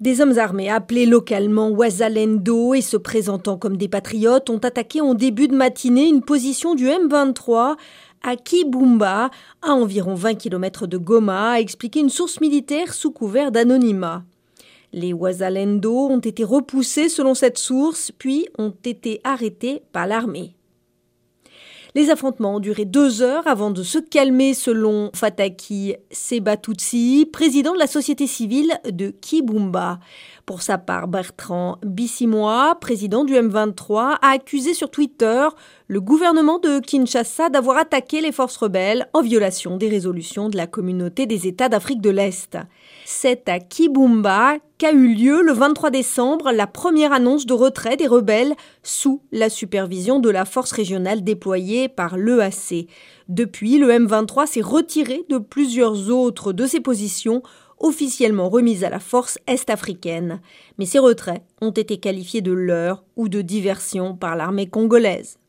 Des hommes armés appelés localement Wazalendo et se présentant comme des patriotes ont attaqué en début de matinée une position du M23 à Kibumba, à environ 20 km de Goma, a expliqué une source militaire sous couvert d'anonymat. Les Wazalendo ont été repoussés selon cette source, puis ont été arrêtés par l'armée. Les affrontements ont duré deux heures avant de se calmer selon Fataki Sebatutsi, président de la société civile de Kibumba. Pour sa part, Bertrand Bissimois, président du M23, a accusé sur Twitter le gouvernement de Kinshasa d'avoir attaqué les forces rebelles en violation des résolutions de la communauté des États d'Afrique de l'Est. C'est à Kibumba qu'a eu lieu le 23 décembre la première annonce de retrait des rebelles sous la supervision de la force régionale déployée par l'EAC. Depuis, le M23 s'est retiré de plusieurs autres de ses positions officiellement remises à la force est-africaine. Mais ces retraits ont été qualifiés de leurre ou de diversion par l'armée congolaise.